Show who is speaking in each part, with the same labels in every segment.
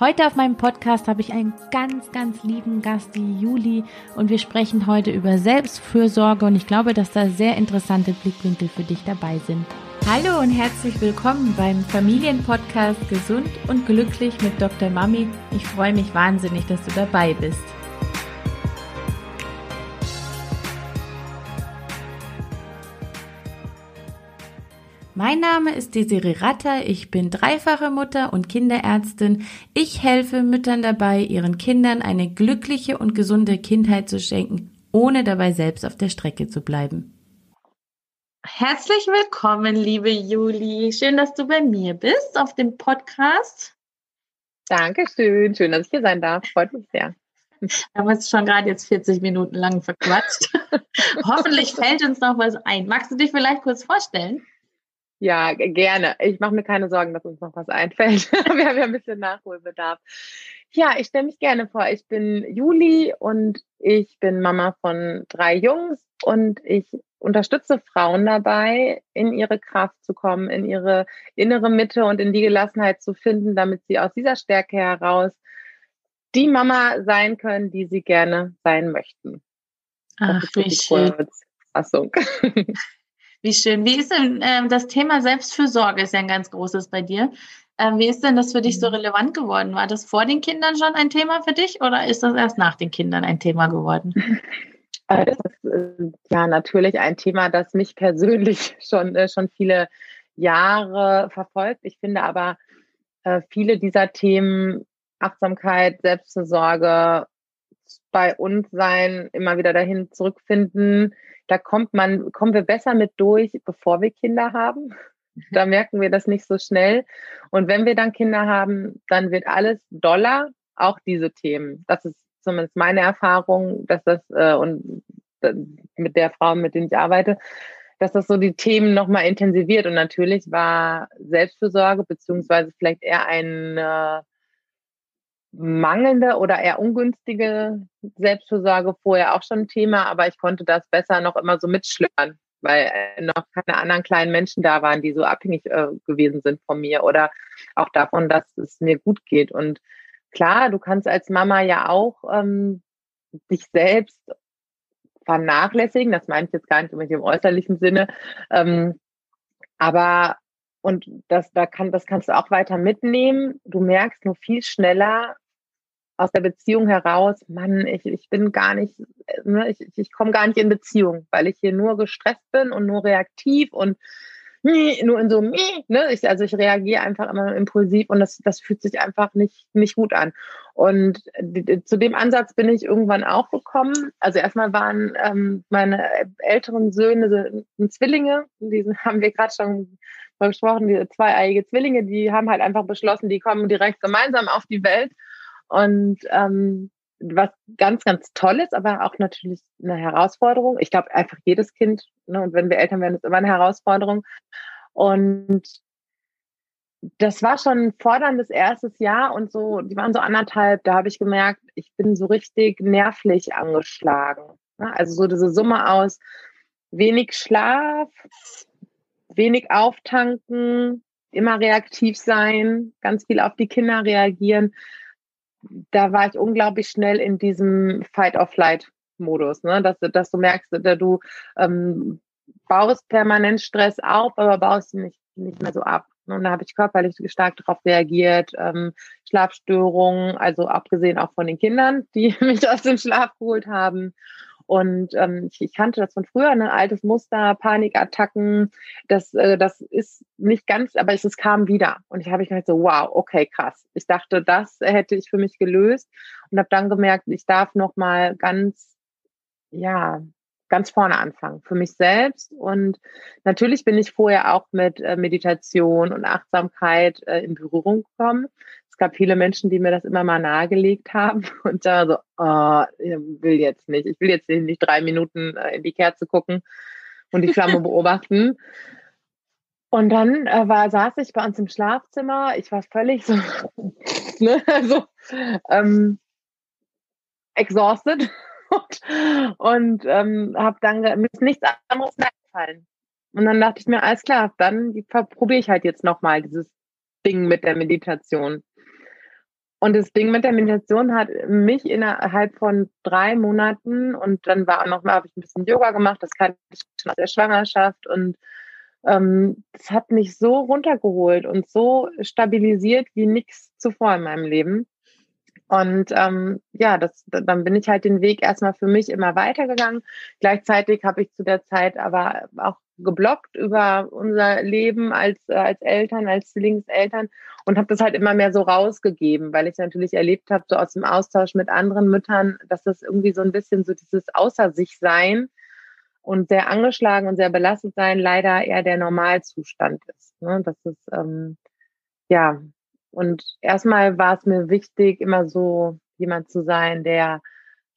Speaker 1: Heute auf meinem Podcast habe ich einen ganz, ganz lieben Gast, die Juli, und wir sprechen heute über Selbstfürsorge und ich glaube, dass da sehr interessante Blickwinkel für dich dabei sind. Hallo und herzlich willkommen beim Familienpodcast Gesund und Glücklich mit Dr. Mami. Ich freue mich wahnsinnig, dass du dabei bist. Mein Name ist Desiree Ratter, ich bin dreifache Mutter und Kinderärztin. Ich helfe Müttern dabei, ihren Kindern eine glückliche und gesunde Kindheit zu schenken, ohne dabei selbst auf der Strecke zu bleiben. Herzlich willkommen, liebe Juli. Schön, dass du bei mir bist auf dem Podcast.
Speaker 2: Dankeschön. Schön, dass ich hier sein darf. Freut mich sehr.
Speaker 1: Wir haben uns schon gerade jetzt 40 Minuten lang verquatscht. Hoffentlich fällt uns noch was ein. Magst du dich vielleicht kurz vorstellen?
Speaker 2: Ja, gerne. Ich mache mir keine Sorgen, dass uns noch was einfällt. Wir haben ja ein bisschen Nachholbedarf. Ja, ich stelle mich gerne vor. Ich bin Juli und ich bin Mama von drei Jungs und ich unterstütze Frauen dabei, in ihre Kraft zu kommen, in ihre innere Mitte und in die Gelassenheit zu finden, damit sie aus dieser Stärke heraus die Mama sein können, die sie gerne sein möchten.
Speaker 1: Ach, wie schön. Kurzfassung. Wie schön. Wie ist denn äh, das Thema Selbstfürsorge ist ja ein ganz großes bei dir. Ähm, wie ist denn das für dich so mhm. relevant geworden? War das vor den Kindern schon ein Thema für dich oder ist das erst nach den Kindern ein Thema geworden?
Speaker 2: Äh, das ist äh, ja natürlich ein Thema, das mich persönlich schon, äh, schon viele Jahre verfolgt. Ich finde aber äh, viele dieser Themen, Achtsamkeit, Selbstfürsorge, bei uns sein, immer wieder dahin zurückfinden, da kommt man, kommen wir besser mit durch, bevor wir Kinder haben. Mhm. Da merken wir das nicht so schnell. Und wenn wir dann Kinder haben, dann wird alles doller, auch diese Themen. Das ist zumindest meine Erfahrung, dass das äh, und äh, mit der Frau, mit der ich arbeite, dass das so die Themen nochmal intensiviert. Und natürlich war Selbstfürsorge beziehungsweise vielleicht eher ein äh, mangelnde oder eher ungünstige Selbstversorge vorher auch schon ein Thema, aber ich konnte das besser noch immer so mitschlören, weil äh, noch keine anderen kleinen Menschen da waren, die so abhängig äh, gewesen sind von mir oder auch davon, dass es mir gut geht. Und klar, du kannst als Mama ja auch ähm, dich selbst vernachlässigen, das meine ich jetzt gar nicht dem äußerlichen Sinne, ähm, aber und das, da kann, das kannst du auch weiter mitnehmen. Du merkst nur viel schneller aus der Beziehung heraus, Mann, ich, ich bin gar nicht, ne, ich, ich komme gar nicht in Beziehung, weil ich hier nur gestresst bin und nur reaktiv und nur in so, ne, ich, also ich reagiere einfach immer impulsiv und das, das fühlt sich einfach nicht, nicht gut an. Und zu dem Ansatz bin ich irgendwann auch gekommen. Also erstmal waren ähm, meine älteren Söhne Zwillinge, die haben wir gerade schon besprochen, die zweieiige Zwillinge, die haben halt einfach beschlossen, die kommen direkt gemeinsam auf die Welt. Und ähm, was ganz, ganz toll ist, aber auch natürlich eine Herausforderung. Ich glaube, einfach jedes Kind, ne, und wenn wir Eltern werden, ist immer eine Herausforderung. Und das war schon ein forderndes erstes Jahr und so, die waren so anderthalb, da habe ich gemerkt, ich bin so richtig nervlich angeschlagen. Ne? Also so diese Summe aus wenig Schlaf, wenig auftanken, immer reaktiv sein, ganz viel auf die Kinder reagieren. Da war ich unglaublich schnell in diesem Fight-or-Flight-Modus, ne? dass, dass du merkst, dass du ähm, baust permanent Stress auf, aber baust ihn nicht, nicht mehr so ab. Und da habe ich körperlich stark darauf reagiert, ähm, Schlafstörungen, also abgesehen auch von den Kindern, die mich aus dem Schlaf geholt haben. Und ähm, ich, ich kannte das von früher, ein ne? altes Muster, Panikattacken. Das, äh, das ist nicht ganz, aber es, es kam wieder. Und ich habe ich gedacht so, wow, okay, krass. Ich dachte, das hätte ich für mich gelöst und habe dann gemerkt, ich darf noch mal ganz, ja, ganz vorne anfangen für mich selbst. Und natürlich bin ich vorher auch mit äh, Meditation und Achtsamkeit äh, in Berührung gekommen gab viele Menschen, die mir das immer mal nahegelegt haben und da so, oh, ich will jetzt nicht, ich will jetzt nicht drei Minuten äh, in die Kerze gucken und die Flamme beobachten. Und dann äh, war, saß ich bei uns im Schlafzimmer, ich war völlig so, ne, also, ähm, exhausted und, und ähm, habe dann, mir ist nichts anderes mehr gefallen. Und dann dachte ich mir, alles klar, dann probiere ich halt jetzt nochmal dieses Ding mit der Meditation. Und das Ding mit der Meditation hat mich innerhalb von drei Monaten und dann war auch noch mal, habe ich ein bisschen Yoga gemacht, das kann ich schon aus der Schwangerschaft und ähm, das hat mich so runtergeholt und so stabilisiert wie nichts zuvor in meinem Leben. Und ähm, ja, das, dann bin ich halt den Weg erstmal für mich immer weitergegangen. Gleichzeitig habe ich zu der Zeit aber auch geblockt über unser Leben als, äh, als Eltern, als Zwillingseltern und habe das halt immer mehr so rausgegeben, weil ich natürlich erlebt habe, so aus dem Austausch mit anderen Müttern, dass das irgendwie so ein bisschen so dieses Außer sich sein und sehr angeschlagen und sehr belastet sein leider eher der Normalzustand ist. Ne? Das ist, ähm, ja, und erstmal war es mir wichtig, immer so jemand zu sein, der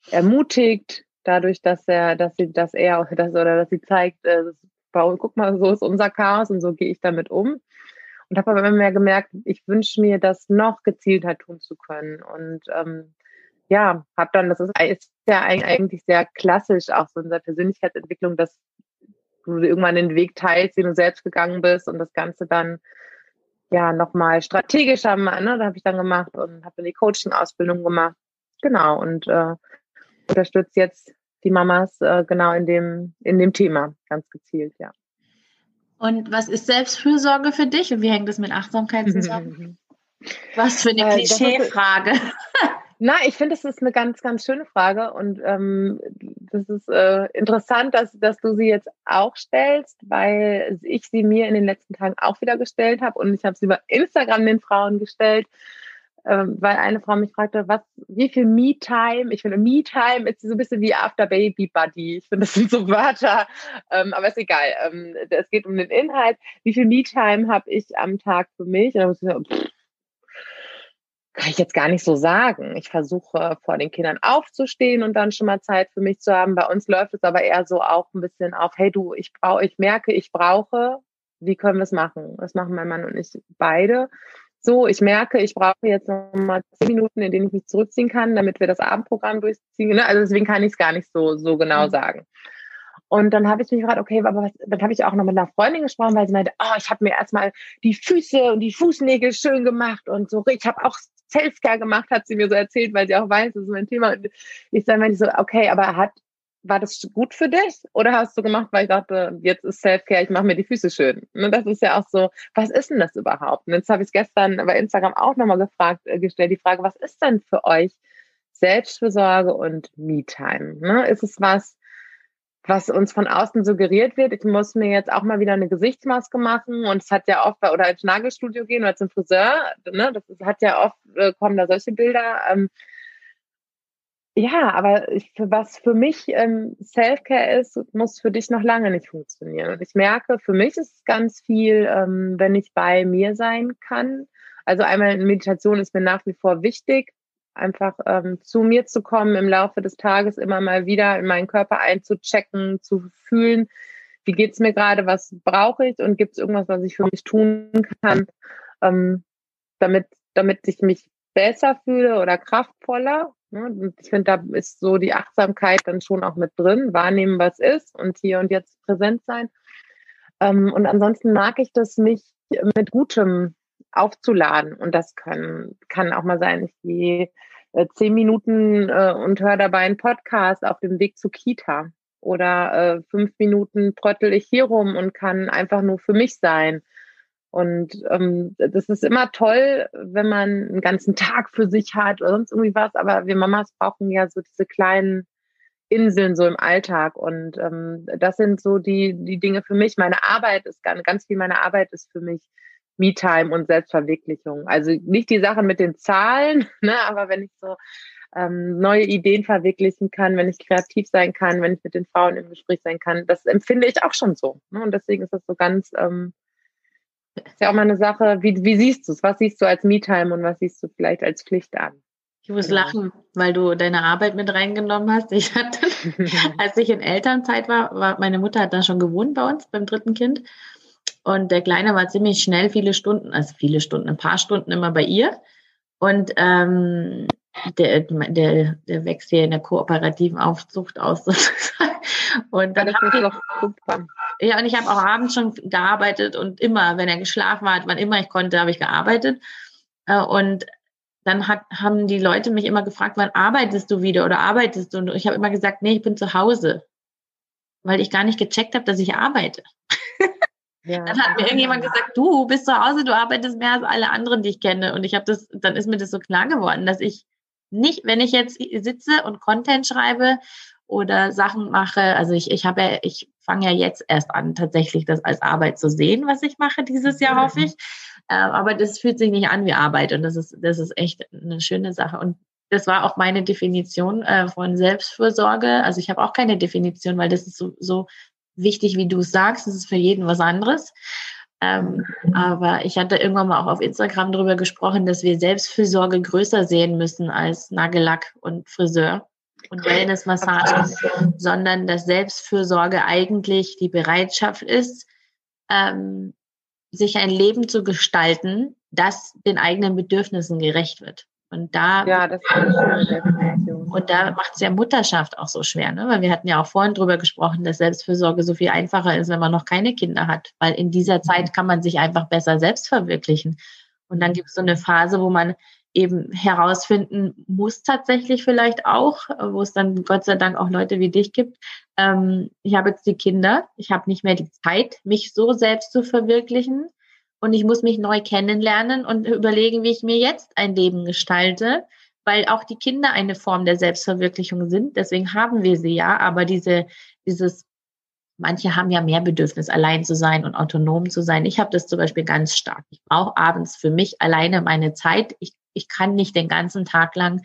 Speaker 2: ermutigt, dadurch, dass er, dass sie, dass er auch das oder dass sie zeigt, äh, guck mal, so ist unser Chaos und so gehe ich damit um. Und habe aber immer mehr gemerkt, ich wünsche mir, das noch gezielter tun zu können. Und ähm, ja, habe dann, das ist, ist ja eigentlich sehr klassisch auch so in der Persönlichkeitsentwicklung, dass du irgendwann den Weg teilst, den du selbst gegangen bist und das Ganze dann ja nochmal strategischer, ne, da habe ich dann gemacht und habe dann die Coaching-Ausbildung gemacht. Genau, und äh, unterstütze jetzt die Mamas äh, genau in dem, in dem Thema, ganz gezielt, ja.
Speaker 1: Und was ist Selbstfürsorge für dich und wie hängt das mit Achtsamkeit zusammen? was für eine äh, Klischeefrage.
Speaker 2: Na, ich finde, das ist eine ganz, ganz schöne Frage und ähm, das ist äh, interessant, dass, dass du sie jetzt auch stellst, weil ich sie mir in den letzten Tagen auch wieder gestellt habe und ich habe sie über Instagram den Frauen gestellt, äh, weil eine Frau mich fragte, was, wie viel Me-Time? Ich finde, Me-Time ist so ein bisschen wie After Baby Buddy. Ich finde, das sind so Wörter, ähm, aber ist egal. Ähm, es geht um den Inhalt. Wie viel Me-Time habe ich am Tag für mich? Und dann muss ich sagen, pff, kann ich jetzt gar nicht so sagen. Ich versuche vor den Kindern aufzustehen und dann schon mal Zeit für mich zu haben. Bei uns läuft es aber eher so auch ein bisschen auf, hey du, ich brauche, ich merke, ich brauche, wie können wir es machen? Das machen mein Mann und ich beide. So, ich merke, ich brauche jetzt noch mal zehn Minuten, in denen ich mich zurückziehen kann, damit wir das Abendprogramm durchziehen. Ne? Also deswegen kann ich es gar nicht so, so genau mhm. sagen. Und dann habe ich mich gefragt, okay, aber was, dann habe ich auch noch mit einer Freundin gesprochen, weil sie meinte, oh, ich habe mir erstmal die Füße und die Fußnägel schön gemacht und so. Ich habe auch Selfcare gemacht, hat sie mir so erzählt, weil sie auch weiß, das ist mein Thema. Und ich sage mir so, okay, aber hat, war das gut für dich? Oder hast du gemacht, weil ich dachte, jetzt ist Selfcare, ich mache mir die Füße schön. Und das ist ja auch so, was ist denn das überhaupt? Und jetzt habe ich es gestern bei Instagram auch nochmal gefragt, äh, gestellt, die Frage, was ist denn für euch Selbstfürsorge und Me-Time? Ne? Ist es was, was uns von außen suggeriert wird. Ich muss mir jetzt auch mal wieder eine Gesichtsmaske machen und es hat ja oft, oder ins Nagelstudio gehen oder zum Friseur, ne, das hat ja oft, äh, kommen da solche Bilder. Ähm, ja, aber ich, was für mich ähm, Selfcare ist, muss für dich noch lange nicht funktionieren. Und ich merke, für mich ist es ganz viel, ähm, wenn ich bei mir sein kann. Also einmal Meditation ist mir nach wie vor wichtig einfach ähm, zu mir zu kommen, im Laufe des Tages immer mal wieder in meinen Körper einzuchecken, zu fühlen, wie geht's mir gerade, was brauche ich und gibt es irgendwas, was ich für mich tun kann, ähm, damit, damit ich mich besser fühle oder kraftvoller. Ne? Ich finde, da ist so die Achtsamkeit dann schon auch mit drin, wahrnehmen, was ist und hier und jetzt präsent sein. Ähm, und ansonsten mag ich das, mich mit Gutem aufzuladen. Und das können, kann auch mal sein, ich gehe äh, zehn Minuten äh, und höre dabei einen Podcast auf dem Weg zu Kita. Oder äh, fünf Minuten trottel ich hier rum und kann einfach nur für mich sein. Und ähm, das ist immer toll, wenn man einen ganzen Tag für sich hat oder sonst irgendwie was. Aber wir Mamas brauchen ja so diese kleinen Inseln so im Alltag. Und ähm, das sind so die, die Dinge für mich. Meine Arbeit ist ganz, ganz viel meiner Arbeit ist für mich Me-Time und Selbstverwirklichung. Also nicht die Sachen mit den Zahlen, ne, aber wenn ich so ähm, neue Ideen verwirklichen kann, wenn ich kreativ sein kann, wenn ich mit den Frauen im Gespräch sein kann, das empfinde ich auch schon so. Ne? Und deswegen ist das so ganz, ähm, ist ja auch mal eine Sache, wie, wie siehst du es? Was siehst du als Me-Time und was siehst du vielleicht als Pflicht an?
Speaker 1: Ich muss genau. lachen, weil du deine Arbeit mit reingenommen hast. Ich hatte, als ich in Elternzeit war, war, meine Mutter hat dann schon gewohnt bei uns beim dritten Kind. Und der Kleine war ziemlich schnell viele Stunden, also viele Stunden, ein paar Stunden immer bei ihr. Und ähm, der, der, der wächst hier in der kooperativen Aufzucht aus. und dann ja, das ist doch super. Ja, und ich habe auch abends schon gearbeitet und immer, wenn er geschlafen hat, wann immer ich konnte, habe ich gearbeitet. Äh, und
Speaker 3: dann hat, haben die Leute mich immer gefragt, wann arbeitest du wieder oder arbeitest du? Und ich habe immer gesagt, nee, ich bin zu Hause, weil ich gar nicht gecheckt habe, dass ich arbeite. Ja. Dann hat mir irgendjemand gesagt, du bist zu Hause, du arbeitest mehr als alle anderen, die ich kenne. Und ich habe das, dann ist mir das so klar geworden, dass ich nicht, wenn ich jetzt sitze und Content schreibe oder Sachen mache, also ich, ich habe ja, ich fange ja jetzt erst an, tatsächlich das als Arbeit zu sehen, was ich mache dieses Jahr, hoffe ich. Äh, aber das fühlt sich nicht an wie Arbeit und das ist, das ist echt eine schöne Sache. Und das war auch meine Definition äh, von Selbstfürsorge. Also ich habe auch keine Definition, weil das ist so, so wichtig, wie du es sagst. Das ist für jeden was anderes. Ähm, aber ich hatte irgendwann mal auch auf Instagram darüber gesprochen, dass wir Selbstfürsorge größer sehen müssen als Nagellack und Friseur und Wellnessmassage, sondern dass Selbstfürsorge eigentlich die Bereitschaft ist, ähm, sich ein Leben zu gestalten, das den eigenen Bedürfnissen gerecht wird. Und da,
Speaker 2: ja,
Speaker 3: und da macht es ja Mutterschaft auch so schwer, ne? Weil wir hatten ja auch vorhin drüber gesprochen, dass Selbstfürsorge so viel einfacher ist, wenn man noch keine Kinder hat. Weil in dieser Zeit kann man sich einfach besser selbst verwirklichen. Und dann gibt es so eine Phase, wo man eben herausfinden muss tatsächlich vielleicht auch, wo es dann Gott sei Dank auch Leute wie dich gibt. Ähm, ich habe jetzt die Kinder, ich habe nicht mehr die Zeit, mich so selbst zu verwirklichen und ich muss mich neu kennenlernen und überlegen, wie ich mir jetzt ein Leben gestalte, weil auch die Kinder eine Form der Selbstverwirklichung sind. Deswegen haben wir sie ja, aber diese, dieses Manche haben ja mehr Bedürfnis, allein zu sein und autonom zu sein. Ich habe das zum Beispiel ganz stark. Ich brauche abends für mich alleine meine Zeit. Ich ich kann nicht den ganzen Tag lang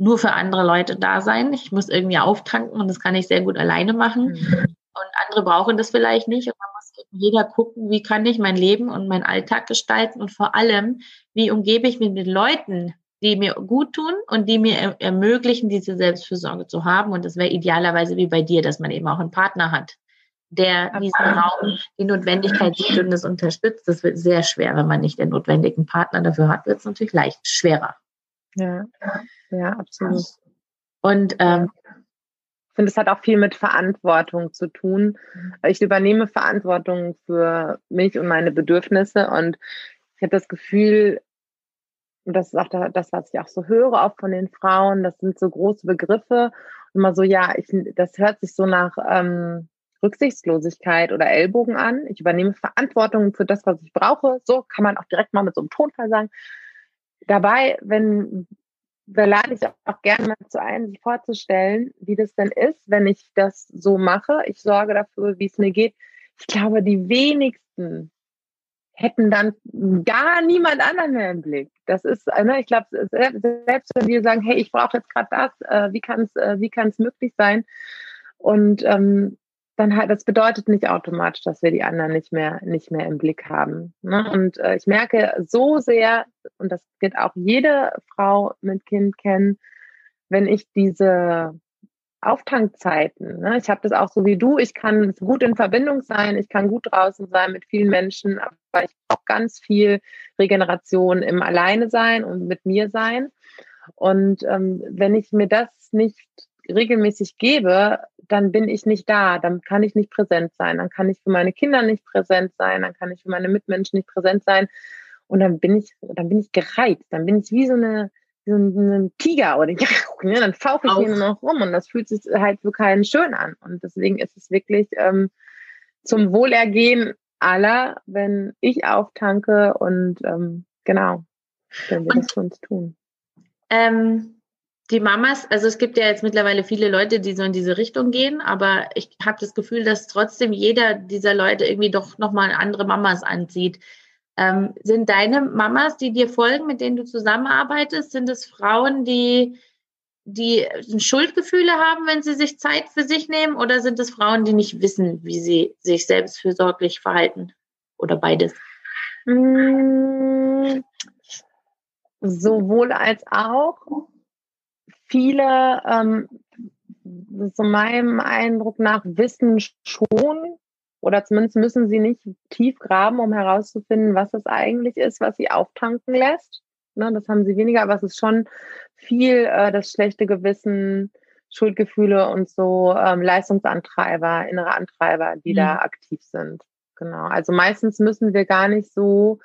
Speaker 3: nur für andere Leute da sein. Ich muss irgendwie auftanken und das kann ich sehr gut alleine machen. Mhm. Und andere brauchen das vielleicht nicht. Und man muss jeder gucken, wie kann ich mein Leben und meinen Alltag gestalten und vor allem, wie umgebe ich mich mit Leuten, die mir gut tun und die mir ermöglichen, diese Selbstfürsorge zu haben. Und das wäre idealerweise wie bei dir, dass man eben auch einen Partner hat, der diesen Raum die Notwendigkeit sieht und es unterstützt. Das wird sehr schwer, wenn man nicht den notwendigen Partner dafür hat, wird es natürlich leicht schwerer.
Speaker 2: Ja, ja, absolut.
Speaker 3: Und ähm,
Speaker 2: ich finde, es hat auch viel mit Verantwortung zu tun. Ich übernehme Verantwortung für mich und meine Bedürfnisse und ich habe das Gefühl, und das ist auch das, was ich auch so höre, auch von den Frauen, das sind so große Begriffe. Und mal so, ja, ich, das hört sich so nach ähm, Rücksichtslosigkeit oder Ellbogen an. Ich übernehme Verantwortung für das, was ich brauche. So kann man auch direkt mal mit so einem Tonfall sagen. Dabei, wenn, da lade ich auch gerne mal zu ein, sich vorzustellen, wie das denn ist, wenn ich das so mache. Ich sorge dafür, wie es mir geht. Ich glaube, die wenigsten hätten dann gar niemand anderen mehr im Blick. Das ist, ne, ich glaube, selbst wenn wir sagen, hey, ich brauche jetzt gerade das, äh, wie kann es äh, wie kann es möglich sein? Und ähm, dann halt, das bedeutet nicht automatisch, dass wir die anderen nicht mehr, nicht mehr im Blick haben. Ne? Und äh, ich merke so sehr, und das wird auch jede Frau mit Kind kennen, wenn ich diese Auftankzeiten, ne? ich habe das auch so wie du, ich kann gut in Verbindung sein, ich kann gut draußen sein mit vielen Menschen, aber ich brauche ganz viel Regeneration im Alleine sein und mit mir sein. Und ähm, wenn ich mir das nicht regelmäßig gebe, dann bin ich nicht da, dann kann ich nicht präsent sein, dann kann ich für meine Kinder nicht präsent sein, dann kann ich für meine Mitmenschen nicht präsent sein. Und dann bin ich, dann bin ich gereizt, dann bin ich wie so eine, so ein Tiger oder ja, ne, dann fauche ich hier nur noch rum und das fühlt sich halt für keinen schön an. Und deswegen ist es wirklich ähm, zum Wohlergehen aller, wenn ich auftanke und ähm, genau, wenn wir und, das für uns tun.
Speaker 3: Ähm die Mamas, also es gibt ja jetzt mittlerweile viele Leute, die so in diese Richtung gehen, aber ich habe das Gefühl, dass trotzdem jeder dieser Leute irgendwie doch nochmal andere Mamas anzieht. Ähm, sind deine Mamas, die dir folgen, mit denen du zusammenarbeitest, sind es Frauen, die, die Schuldgefühle haben, wenn sie sich Zeit für sich nehmen, oder sind es Frauen, die nicht wissen, wie sie sich selbstfürsorglich verhalten? Oder beides?
Speaker 2: Mmh, sowohl als auch viele, ähm, so meinem Eindruck nach, wissen schon oder zumindest müssen sie nicht tief graben, um herauszufinden, was es eigentlich ist, was sie auftanken lässt. Ne, das haben sie weniger, aber es ist schon viel äh, das schlechte Gewissen, Schuldgefühle und so ähm, Leistungsantreiber, innere Antreiber, die mhm. da aktiv sind. Genau. Also meistens müssen wir gar nicht so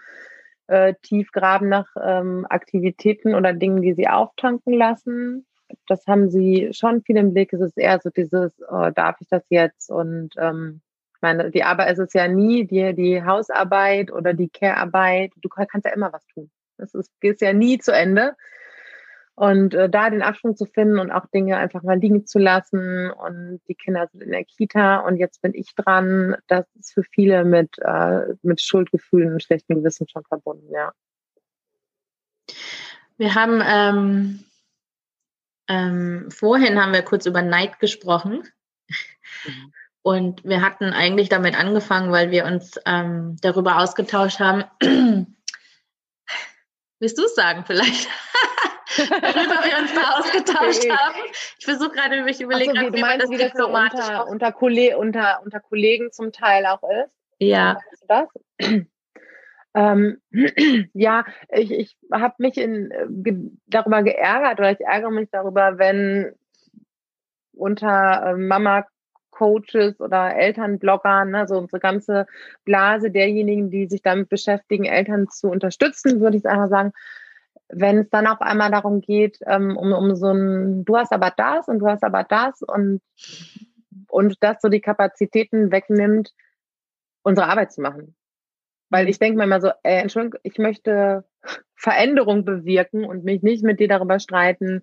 Speaker 2: äh, tief graben nach ähm, Aktivitäten oder Dingen, die sie auftanken lassen. Das haben sie schon viel im Blick. Es ist eher so dieses, oh, darf ich das jetzt? Und ähm, meine, die Arbeit ist es ja nie, die, die Hausarbeit oder die Care-Arbeit. Du kannst ja immer was tun. Das ist, ist ja nie zu Ende. Und äh, da den Abschwung zu finden und auch Dinge einfach mal liegen zu lassen und die Kinder sind in der Kita und jetzt bin ich dran, das ist für viele mit, äh, mit Schuldgefühlen und schlechtem Gewissen schon verbunden, ja.
Speaker 3: Wir haben ähm, ähm, vorhin haben wir kurz über Neid gesprochen. Mhm. Und wir hatten eigentlich damit angefangen, weil wir uns ähm, darüber ausgetauscht haben. Willst du es sagen vielleicht? worüber wir uns da ausgetauscht haben. Ich versuche gerade, mich überlegen,
Speaker 2: so, wie, wie man das, wie das so unter, unter, Kolle unter, unter Kollegen zum Teil auch ist.
Speaker 3: Ja.
Speaker 2: Das? Ähm, ja, ich, ich habe mich in, ge, darüber geärgert oder ich ärgere mich darüber, wenn unter äh, Mama Coaches oder Elternbloggern, ne, so unsere ganze Blase derjenigen, die sich damit beschäftigen, Eltern zu unterstützen, würde ich einfach sagen, wenn es dann auf einmal darum geht, ähm, um, um so ein, du hast aber das und du hast aber das und, und das so die Kapazitäten wegnimmt, unsere Arbeit zu machen. Weil ich denke mir immer so, äh, Entschuldigung, ich möchte Veränderung bewirken und mich nicht mit dir darüber streiten,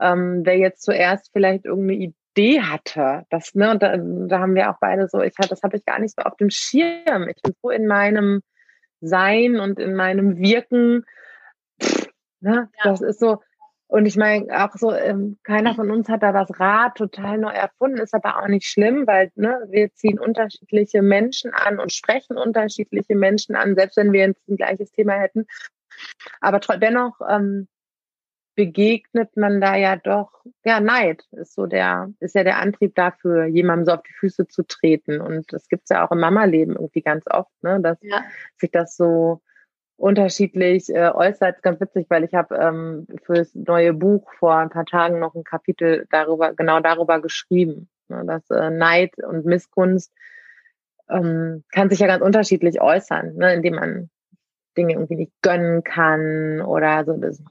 Speaker 2: ähm, wer jetzt zuerst vielleicht irgendeine Idee hatte. Das, ne, und da, da haben wir auch beide so, ich das habe ich gar nicht so auf dem Schirm. Ich bin so in meinem Sein und in meinem Wirken Ne? Ja. Das ist so, und ich meine, auch so, ähm, keiner von uns hat da das Rad total neu erfunden, ist aber auch nicht schlimm, weil ne, wir ziehen unterschiedliche Menschen an und sprechen unterschiedliche Menschen an, selbst wenn wir jetzt ein gleiches Thema hätten. Aber dennoch ähm, begegnet man da ja doch, ja, Neid ist so der, ist ja der Antrieb dafür, jemandem so auf die Füße zu treten. Und das gibt's ja auch im Mama-Leben irgendwie ganz oft, ne, dass ja. sich das so unterschiedlich äh, äußert. Ganz witzig, weil ich habe ähm, fürs neue Buch vor ein paar Tagen noch ein Kapitel darüber, genau darüber geschrieben, ne, dass äh, Neid und Missgunst ähm, kann sich ja ganz unterschiedlich äußern, ne, indem man Dinge irgendwie nicht gönnen kann oder so das,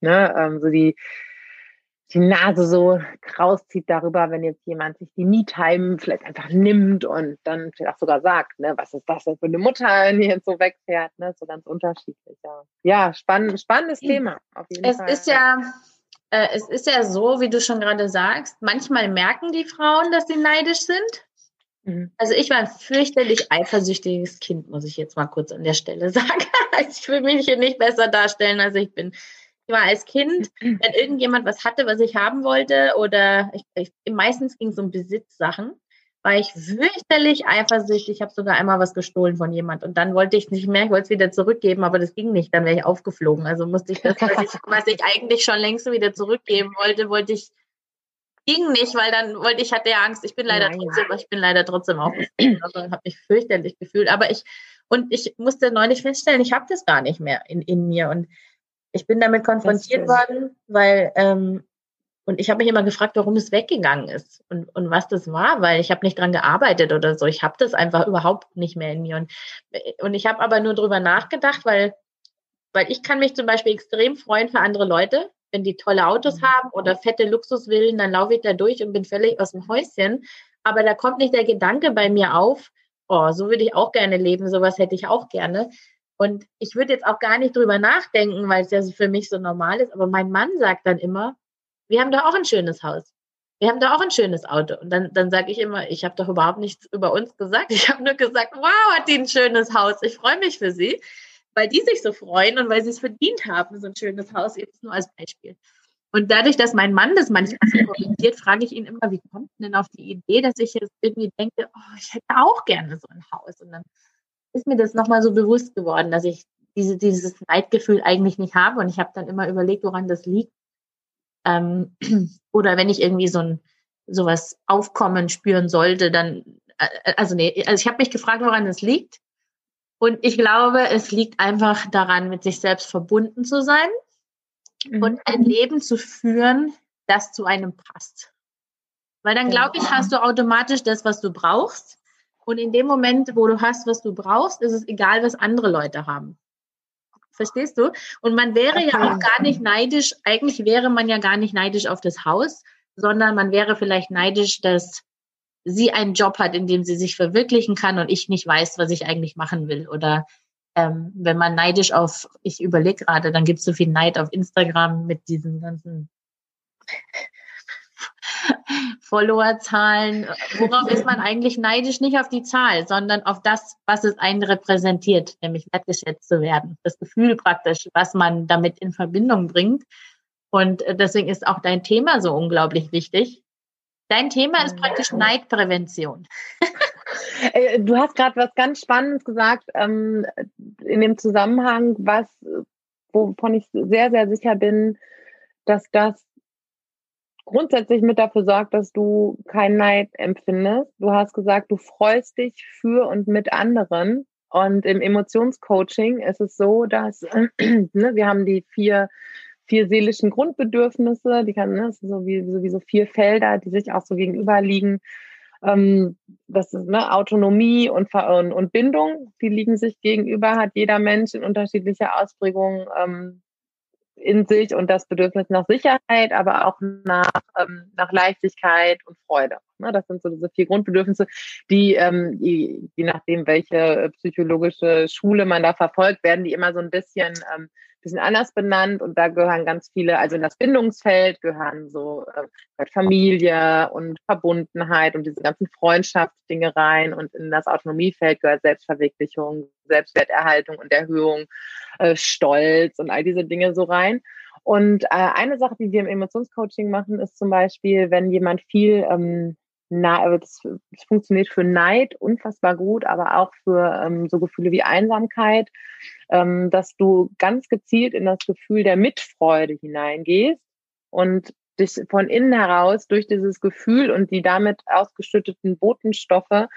Speaker 2: ne, ähm, so die die Nase so rauszieht darüber, wenn jetzt jemand sich die Me-Time vielleicht einfach nimmt und dann vielleicht auch sogar sagt, ne, was ist das denn für eine Mutter, die jetzt so wegfährt, ne, so ganz unterschiedlich, ja. Ja, spann spannendes Thema,
Speaker 3: auf jeden es Fall. Ist ja, äh, es ist ja so, wie du schon gerade sagst, manchmal merken die Frauen, dass sie neidisch sind. Mhm. Also ich war ein fürchterlich eifersüchtiges Kind, muss ich jetzt mal kurz an der Stelle sagen. ich will mich hier nicht besser darstellen, als ich bin ich war als Kind, wenn irgendjemand was hatte, was ich haben wollte, oder ich, ich, meistens ging es um Besitzsachen, war ich fürchterlich eifersüchtig. Ich habe sogar einmal was gestohlen von jemand und dann wollte ich nicht mehr, ich wollte es wieder zurückgeben, aber das ging nicht, dann wäre ich aufgeflogen. Also musste ich das, was ich, was ich eigentlich schon längst wieder zurückgeben wollte, wollte ich ging nicht, weil dann wollte ich hatte ja Angst. Ich bin leider Nein. trotzdem, ich bin leider trotzdem aufgeflogen. Also habe mich fürchterlich gefühlt. Aber ich und ich musste neulich feststellen, ich habe das gar nicht mehr in, in mir und ich bin damit konfrontiert worden, weil ähm, und ich habe mich immer gefragt, warum es weggegangen ist und, und was das war, weil ich habe nicht dran gearbeitet oder so. Ich habe das einfach überhaupt nicht mehr in mir. Und, und ich habe aber nur drüber nachgedacht, weil, weil ich kann mich zum Beispiel extrem freuen für andere Leute. Wenn die tolle Autos mhm. haben oder fette Luxusvillen, dann laufe ich da durch und bin völlig aus dem Häuschen. Aber da kommt nicht der Gedanke bei mir auf, oh, so würde ich auch gerne leben, sowas hätte ich auch gerne. Und ich würde jetzt auch gar nicht drüber nachdenken, weil es ja für mich so normal ist. Aber mein Mann sagt dann immer, wir haben da auch ein schönes Haus. Wir haben da auch ein schönes Auto. Und dann, dann sage ich immer, ich habe doch überhaupt nichts über uns gesagt. Ich habe nur gesagt, wow, hat die ein schönes Haus. Ich freue mich für sie, weil die sich so freuen und weil sie es verdient haben, so ein schönes Haus. Jetzt nur als Beispiel. Und dadurch, dass mein Mann das manchmal so kommentiert, frage ich ihn immer, wie kommt denn auf die Idee, dass ich jetzt irgendwie denke, oh, ich hätte auch gerne so ein Haus. Und dann ist mir das nochmal so bewusst geworden, dass ich diese, dieses Neidgefühl eigentlich nicht habe. Und ich habe dann immer überlegt, woran das liegt. Ähm, oder wenn ich irgendwie so ein sowas Aufkommen spüren sollte, dann, äh, also nee, also ich habe mich gefragt, woran das liegt. Und ich glaube, es liegt einfach daran, mit sich selbst verbunden zu sein mhm. und ein Leben zu führen, das zu einem passt. Weil dann, glaube ich, hast du automatisch das, was du brauchst. Und in dem Moment, wo du hast, was du brauchst, ist es egal, was andere Leute haben. Verstehst du? Und man wäre ja auch gar nicht neidisch, eigentlich wäre man ja gar nicht neidisch auf das Haus, sondern man wäre vielleicht neidisch, dass sie einen Job hat, in dem sie sich verwirklichen kann und ich nicht weiß, was ich eigentlich machen will. Oder ähm, wenn man neidisch auf, ich überlege gerade, dann gibt es so viel Neid auf Instagram mit diesen ganzen Followerzahlen. Worauf ist man eigentlich neidisch? Nicht auf die Zahl, sondern auf das, was es einen repräsentiert, nämlich wertgeschätzt zu werden. Das Gefühl praktisch, was man damit in Verbindung bringt. Und äh, deswegen ist auch dein Thema so unglaublich wichtig. Dein Thema ist praktisch Neidprävention.
Speaker 2: Äh, du hast gerade was ganz Spannendes gesagt ähm, in dem Zusammenhang, was wovon ich sehr, sehr sicher bin, dass das grundsätzlich mit dafür sorgt, dass du keinen Neid empfindest. Du hast gesagt, du freust dich für und mit anderen. Und im Emotionscoaching ist es so, dass ne, wir haben die vier, vier seelischen Grundbedürfnisse, die kann, ne, so wie, so wie so vier Felder, die sich auch so gegenüber liegen. Ähm, das ist ne, Autonomie und, und, und Bindung, die liegen sich gegenüber, hat jeder Mensch in unterschiedlicher Ausprägung ähm, in sich und das Bedürfnis nach Sicherheit, aber auch nach, ähm, nach Leichtigkeit und Freude. Ne, das sind so diese vier Grundbedürfnisse, die, ähm, je, je nachdem, welche psychologische Schule man da verfolgt, werden die immer so ein bisschen, ähm, bisschen anders benannt und da gehören ganz viele, also in das Bindungsfeld gehören so äh, Familie und Verbundenheit und diese ganzen Freundschaftsdinge rein und in das Autonomiefeld gehört Selbstverwirklichung, Selbstwerterhaltung und Erhöhung, äh, Stolz und all diese Dinge so rein. Und äh, eine Sache, die wir im Emotionscoaching machen, ist zum Beispiel, wenn jemand viel ähm, na, das, das funktioniert für Neid unfassbar gut, aber auch für ähm, so Gefühle wie Einsamkeit, ähm, dass du ganz gezielt in das Gefühl der Mitfreude hineingehst und dich von innen heraus durch dieses Gefühl und die damit ausgeschütteten Botenstoffe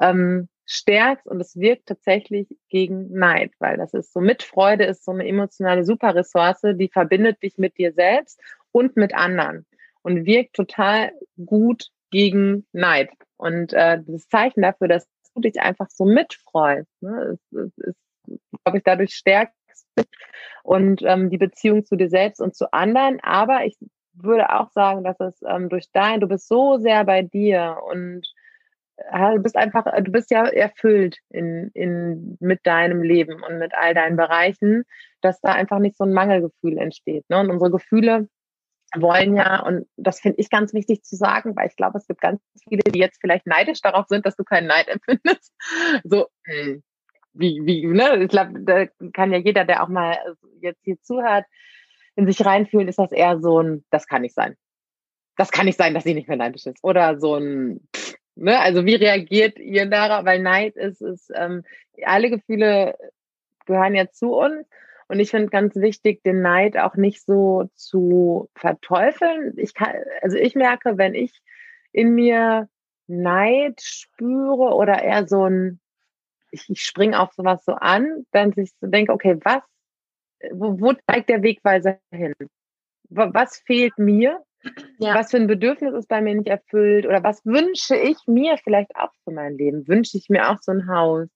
Speaker 2: ähm, stärkst und es wirkt tatsächlich gegen Neid, weil das ist so Mitfreude ist so eine emotionale Superressource, die verbindet dich mit dir selbst und mit anderen und wirkt total gut gegen Neid. Und äh, das Zeichen dafür, dass du dich einfach so mitfreust, ne, ist, ist, ist glaube ich, dadurch stärkst und ähm, die Beziehung zu dir selbst und zu anderen. Aber ich würde auch sagen, dass es ähm, durch dein, du bist so sehr bei dir und äh, du bist einfach, du bist ja erfüllt in, in, mit deinem Leben und mit all deinen Bereichen, dass da einfach nicht so ein Mangelgefühl entsteht. Ne? Und unsere Gefühle wollen ja, und das finde ich ganz wichtig zu sagen, weil ich glaube, es gibt ganz viele, die jetzt vielleicht neidisch darauf sind, dass du keinen Neid empfindest. So, hm, wie, wie, ne? Ich glaube, da kann ja jeder, der auch mal jetzt hier zuhört, in sich reinfühlen, ist das eher so ein, das kann nicht sein. Das kann nicht sein, dass sie nicht mehr neidisch ist. Oder so ein, ne? Also wie reagiert ihr darauf? Weil Neid ist, ist, ähm, alle Gefühle gehören ja zu uns und ich finde ganz wichtig, den Neid auch nicht so zu verteufeln. Ich kann, also ich merke, wenn ich in mir Neid spüre oder eher so ein, ich, ich springe auf sowas so an, dann sich so denke, okay, was, wo, wo zeigt der Wegweiser hin? Was fehlt mir? Ja. Was für ein Bedürfnis ist bei mir nicht erfüllt? Oder was wünsche ich mir vielleicht auch für mein Leben? Wünsche ich mir auch so ein Haus?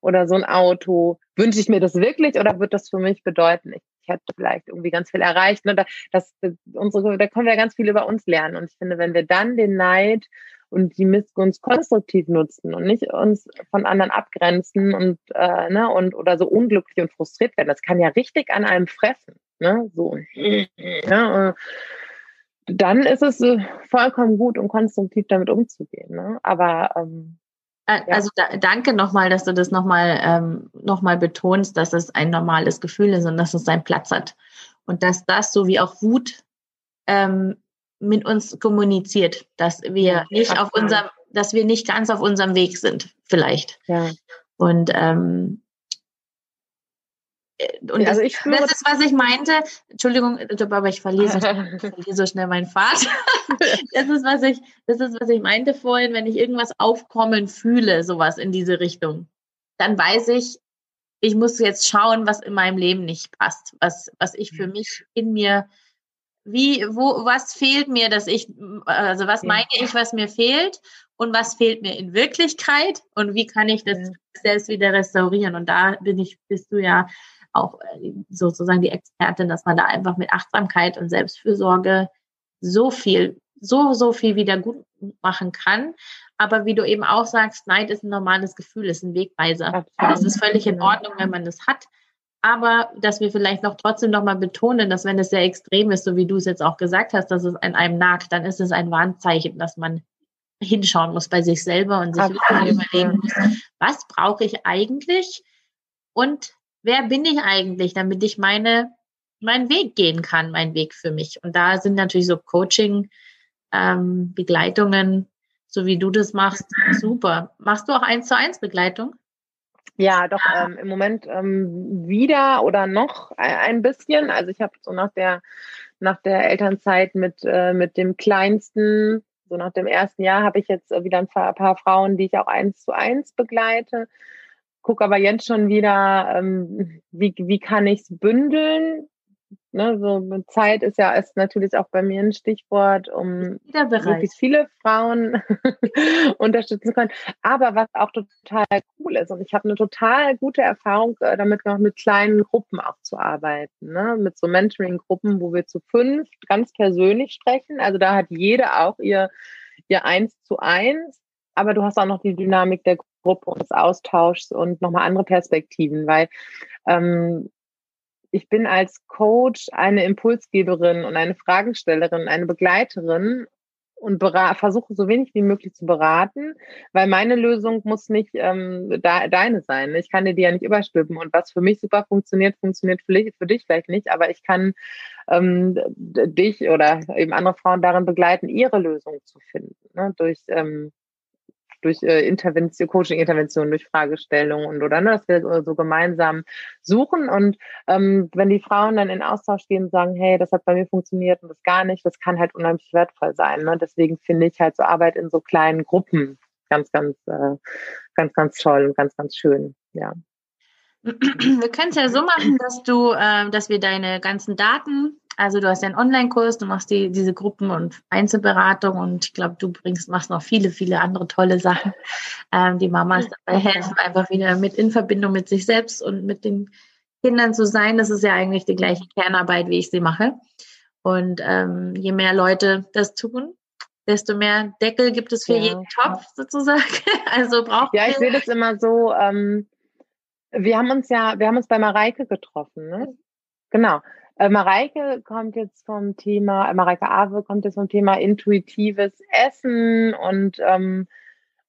Speaker 2: Oder so ein Auto. Wünsche ich mir das wirklich oder wird das für mich bedeuten, ich, hätte vielleicht irgendwie ganz viel erreicht? Ne? Das, das, unsere, da können wir ganz viel über uns lernen. Und ich finde, wenn wir dann den Neid und die Missgunst konstruktiv nutzen und nicht uns von anderen abgrenzen und, äh, ne, und oder so unglücklich und frustriert werden, das kann ja richtig an einem fressen. Ne? So. Ja, dann ist es äh, vollkommen gut und konstruktiv damit umzugehen. Ne? Aber ähm,
Speaker 3: äh, also da, danke nochmal, dass du das nochmal ähm, noch betonst, dass es ein normales Gefühl ist und dass es seinen Platz hat. Und dass das, so wie auch Wut, ähm, mit uns kommuniziert, dass wir nicht auf unserem, dass wir nicht ganz auf unserem Weg sind, vielleicht. Ja. Und ähm, äh, und also das, das, ist, was ich meinte. Entschuldigung, aber ich verliere so, schnell, ich verliere so schnell meinen Pfad. das ist, was ich, das ist, was ich meinte vorhin, wenn ich irgendwas aufkommen fühle, sowas in diese Richtung, dann weiß ich, ich muss jetzt schauen, was in meinem Leben nicht passt, was, was ich für mhm. mich in mir, wie, wo, was fehlt mir, dass ich, also was meine ich, was mir fehlt und was fehlt mir in Wirklichkeit und wie kann ich das selbst wieder restaurieren? Und da bin ich, bist du ja auch äh, sozusagen die Expertin, dass man da einfach mit Achtsamkeit und Selbstfürsorge so viel, so, so viel wieder gut machen kann. Aber wie du eben auch sagst, Neid ist ein normales Gefühl, ist ein Wegweiser. Das ist völlig in Ordnung, wenn man das hat. Aber dass wir vielleicht noch trotzdem nochmal betonen, dass wenn es sehr extrem ist, so wie du es jetzt auch gesagt hast, dass es an einem nagt, dann ist es ein Warnzeichen, dass man hinschauen muss bei sich selber und sich überlegen muss, was brauche ich eigentlich und wer bin ich eigentlich, damit ich meine, meinen Weg gehen kann, meinen Weg für mich. Und da sind natürlich so Coaching, ähm, Begleitungen, so wie du das machst, super. Machst du auch eins zu eins Begleitung?
Speaker 2: Ja, doch ähm, im Moment ähm, wieder oder noch ein bisschen. Also ich habe so nach der nach der Elternzeit mit äh, mit dem kleinsten so nach dem ersten Jahr habe ich jetzt wieder ein paar, ein paar, Frauen, die ich auch eins zu eins begleite. Guck aber jetzt schon wieder, ähm, wie, wie kann ich es bündeln? Ne, so Zeit ist ja ist natürlich auch bei mir ein Stichwort, um möglichst viele Frauen unterstützen können. Aber was auch total cool ist, und ich habe eine total gute Erfahrung äh, damit gemacht, mit kleinen Gruppen auch zu arbeiten, ne? mit so Mentoring-Gruppen, wo wir zu fünf ganz persönlich sprechen. Also da hat jede auch ihr, ihr Eins zu eins, aber du hast auch noch die Dynamik der Gruppe und des Austauschs und nochmal andere Perspektiven, weil ähm, ich bin als Coach eine Impulsgeberin und eine Fragestellerin, eine Begleiterin und versuche so wenig wie möglich zu beraten, weil meine Lösung muss nicht ähm, da, deine sein. Ich kann dir die ja nicht überstülpen und was für mich super funktioniert, funktioniert für, dich, für dich vielleicht nicht, aber ich kann ähm, dich oder eben andere Frauen darin begleiten, ihre Lösung zu finden, ne? durch ähm, durch äh, Intervention, Coaching-Intervention, durch Fragestellungen und oder ne, dass wir so gemeinsam suchen. Und ähm, wenn die Frauen dann in Austausch gehen und sagen, hey, das hat bei mir funktioniert und das gar nicht, das kann halt unheimlich wertvoll sein. Ne? Deswegen finde ich halt so Arbeit in so kleinen Gruppen ganz, ganz, äh, ganz, ganz toll und ganz, ganz schön. Ja.
Speaker 3: Wir können es ja so machen, dass du, äh, dass wir deine ganzen Daten also du hast ja einen Online-Kurs, du machst die, diese Gruppen- und Einzelberatung und ich glaube, du bringst, machst noch viele, viele andere tolle Sachen. Ähm, die Mamas dabei helfen, einfach wieder mit in Verbindung mit sich selbst und mit den Kindern zu sein. Das ist ja eigentlich die gleiche Kernarbeit, wie ich sie mache. Und ähm, je mehr Leute das tun, desto mehr Deckel gibt es für ja. jeden Topf sozusagen. Also braucht
Speaker 2: Ja, ich sehe das immer so. Ähm, wir haben uns ja, wir haben uns bei Mareike getroffen, ne? Genau. Äh, Mareike kommt jetzt vom Thema, äh, Mareike Awe kommt jetzt vom Thema intuitives Essen und ähm,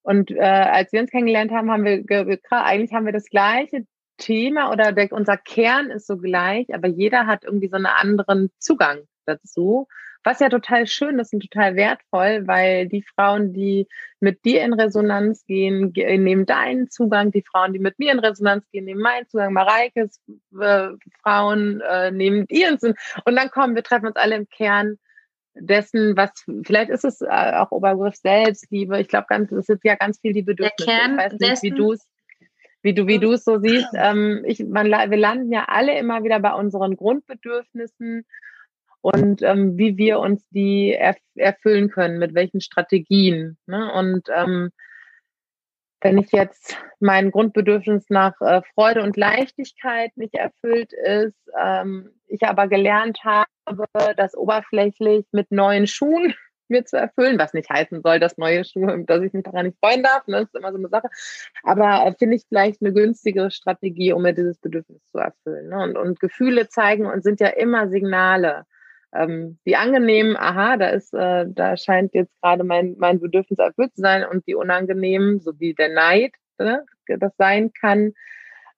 Speaker 2: und äh, als wir uns kennengelernt haben, haben wir eigentlich haben wir das gleiche Thema oder der, unser Kern ist so gleich, aber jeder hat irgendwie so einen anderen Zugang dazu. Was ja total schön ist und total wertvoll, weil die Frauen, die mit dir in Resonanz gehen, nehmen deinen Zugang. Die Frauen, die mit mir in Resonanz gehen, nehmen meinen Zugang. Mareikes äh, Frauen äh, nehmen ihren Zugang. Und dann kommen wir, treffen uns alle im Kern dessen, was vielleicht ist es äh, auch Obergriff Selbstliebe. Ich glaube, ganz, es ist ja ganz viel die Bedürfnisse.
Speaker 3: Der Kern
Speaker 2: ich weiß
Speaker 3: nicht,
Speaker 2: wie du es wie du, wie du es so siehst. Ähm, ich, man, wir landen ja alle immer wieder bei unseren Grundbedürfnissen und ähm, wie wir uns die erf erfüllen können, mit welchen Strategien. Ne? Und ähm, wenn ich jetzt mein Grundbedürfnis nach äh, Freude und Leichtigkeit nicht erfüllt ist, ähm, ich aber gelernt habe, das oberflächlich mit neuen Schuhen mir zu erfüllen, was nicht heißen soll, dass neue Schuhe, dass ich mich daran nicht freuen darf, ne? das ist immer so eine Sache. Aber äh, finde ich vielleicht eine günstigere Strategie, um mir dieses Bedürfnis zu erfüllen. Ne? Und, und Gefühle zeigen und sind ja immer Signale ähm, die angenehmen, aha, da ist, äh, da scheint jetzt gerade mein, mein Bedürfnis erfüllt zu sein und die unangenehmen, so wie der Neid, ne, das sein kann,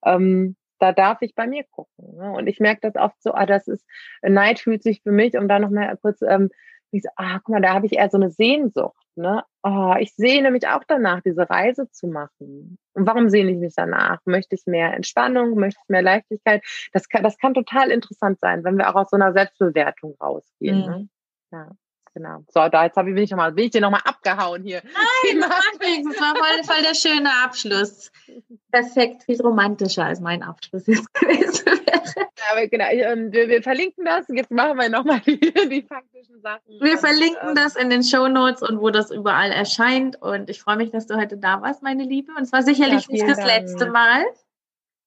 Speaker 2: ähm, da darf ich bei mir gucken. Ne? Und ich merke das oft so, ah, das ist, Neid fühlt sich für mich, um da nochmal kurz, ähm, ich so, ah, guck mal, da habe ich eher so eine Sehnsucht. Ne? Oh, ich sehne mich auch danach, diese Reise zu machen. Und warum sehne ich mich danach? Möchte ich mehr Entspannung? Möchte ich mehr Leichtigkeit? Das kann, das kann total interessant sein, wenn wir auch aus so einer Selbstbewertung rausgehen. Mhm. Ne? Ja. Genau. So, da jetzt habe ich, bin ich noch mal, bin ich dir nochmal abgehauen hier.
Speaker 3: Nein, das war voll, voll der schöne Abschluss. Perfekt, viel romantischer als mein Abschluss jetzt gewesen wäre.
Speaker 2: aber genau, ähm, wir, wir, verlinken das. Jetzt machen wir nochmal die, die faktischen Sachen.
Speaker 3: Wir und, verlinken ähm, das in den Show Notes und wo das überall erscheint. Und ich freue mich, dass du heute da warst, meine Liebe. Und es war sicherlich ja, nicht das Dank. letzte Mal.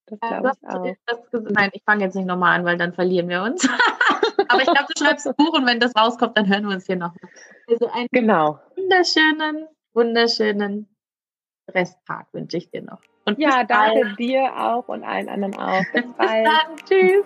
Speaker 2: Das
Speaker 3: Ja,
Speaker 2: glaube
Speaker 3: das,
Speaker 2: ich auch.
Speaker 3: das, nein, ich fange jetzt nicht nochmal an, weil dann verlieren wir uns. Aber ich glaube, du schreibst ein Buch und wenn das rauskommt, dann hören wir uns hier nochmal. Also einen
Speaker 2: Genau.
Speaker 3: wunderschönen, wunderschönen Resttag wünsche ich dir noch. Und
Speaker 2: Ja,
Speaker 3: bis bald.
Speaker 2: danke dir auch und allen anderen auch. Bis
Speaker 3: Bis
Speaker 2: bald.
Speaker 3: dann. Tschüss.